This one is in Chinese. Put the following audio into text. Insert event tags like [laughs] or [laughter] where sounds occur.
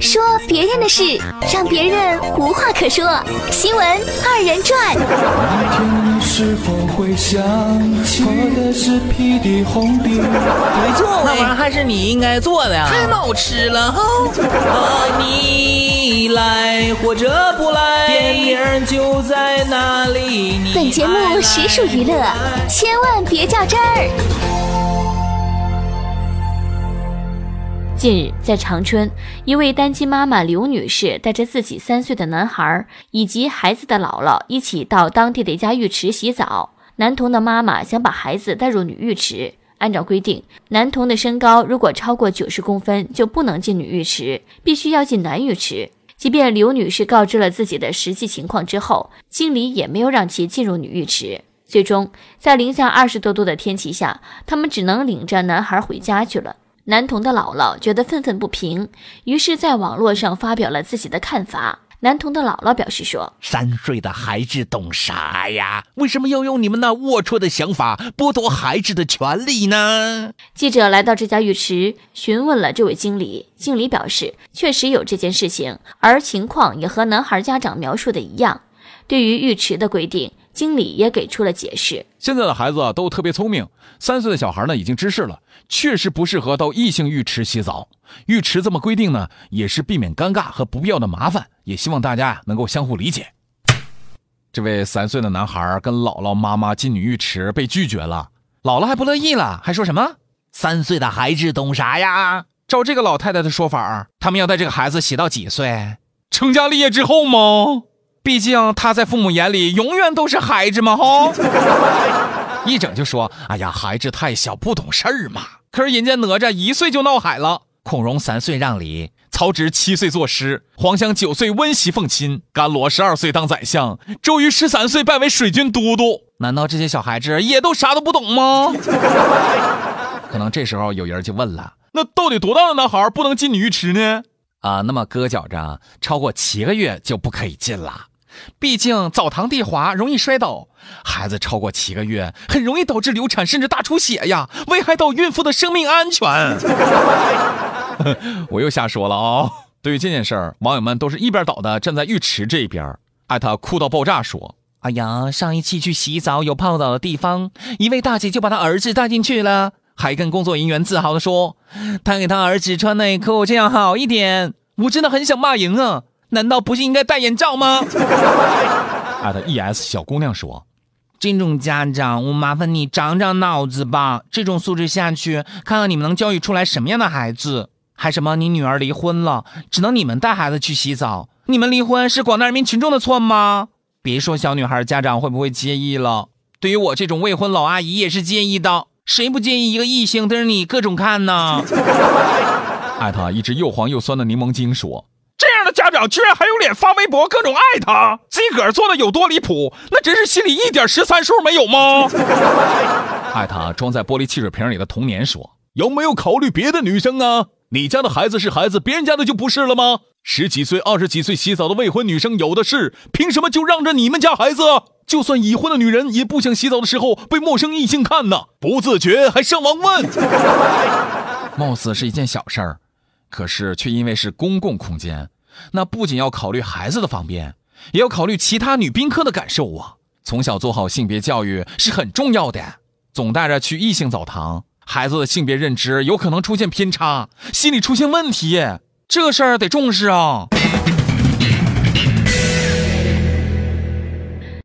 说别人的事，让别人无话可说。新闻二人转。没错，那玩意儿还是你应该做的呀，太好吃了哈！你来或者不来，电影就在那里。本节目实属娱乐，千万别较真儿。近日，在长春，一位单亲妈妈刘女士带着自己三岁的男孩以及孩子的姥姥一起到当地的一家浴池洗澡。男童的妈妈想把孩子带入女浴池，按照规定，男童的身高如果超过九十公分就不能进女浴池，必须要进男浴池。即便刘女士告知了自己的实际情况之后，经理也没有让其进入女浴池。最终，在零下二十多度的天气下，他们只能领着男孩回家去了。男童的姥姥觉得愤愤不平，于是在网络上发表了自己的看法。男童的姥姥表示说：“三岁的孩子懂啥呀？为什么要用你们那龌龊的想法剥夺孩子的权利呢？”记者来到这家浴池，询问了这位经理。经理表示，确实有这件事情，而情况也和男孩家长描述的一样。对于浴池的规定。经理也给出了解释。现在的孩子都特别聪明，三岁的小孩呢已经知识了，确实不适合到异性浴池洗澡。浴池这么规定呢，也是避免尴尬和不必要的麻烦，也希望大家呀能够相互理解。这位三岁的男孩跟姥姥妈妈进女浴池被拒绝了，姥姥还不乐意了，还说什么三岁的孩子懂啥呀？照这个老太太的说法，他们要带这个孩子洗到几岁？成家立业之后吗？毕竟他在父母眼里永远都是孩子嘛，哈！[laughs] 一整就说：“哎呀，孩子太小，不懂事儿嘛。”可是人家哪吒一岁就闹海了，孔融三岁让梨，曹植七岁作诗，黄香九岁温习奉亲，甘罗十二岁当宰相，周瑜十三岁拜为水军都督。难道这些小孩子也都啥都不懂吗？[laughs] 可能这时候有人就问了：“那到底多大的男孩不能进女浴池呢？”啊，那么哥觉着超过七个月就不可以进了。毕竟澡堂地滑，容易摔倒。孩子超过七个月，很容易导致流产甚至大出血呀，危害到孕妇的生命安全。[laughs] 我又瞎说了啊！对于这件事儿，网友们都是一边倒的站在浴池这边。艾特哭到爆炸说：“哎呀，上一期去洗澡有泡澡的地方，一位大姐就把她儿子带进去了，还跟工作人员自豪的说，她给她儿子穿内裤，这样好一点。我真的很想骂人啊！”难道不是应该戴眼罩吗？[laughs] 艾特 E S 小姑娘说：“这种家长，我麻烦你长长脑子吧。这种素质下去，看看你们能教育出来什么样的孩子？还什么你女儿离婚了，只能你们带孩子去洗澡？你们离婚是广大人民群众的错吗？别说小女孩家长会不会介意了，对于我这种未婚老阿姨也是介意的。谁不介意一个异性盯着你各种看呢？” [laughs] 艾特一只又黄又酸的柠檬精说。家长居然还有脸发微博各种爱他，自个儿做的有多离谱，那真是心里一点十三数没有吗？[laughs] 爱他装在玻璃汽水瓶里的童年说：“有没有考虑别的女生啊？你家的孩子是孩子，别人家的就不是了吗？十几岁、二十几岁洗澡的未婚女生有的是，凭什么就让着你们家孩子？就算已婚的女人也不想洗澡的时候被陌生异性看呢，不自觉还上网问。[laughs] 貌似是一件小事儿，可是却因为是公共空间。”那不仅要考虑孩子的方便，也要考虑其他女宾客的感受啊！从小做好性别教育是很重要的。总带着去异性澡堂，孩子的性别认知有可能出现偏差，心理出现问题，这事儿得重视啊！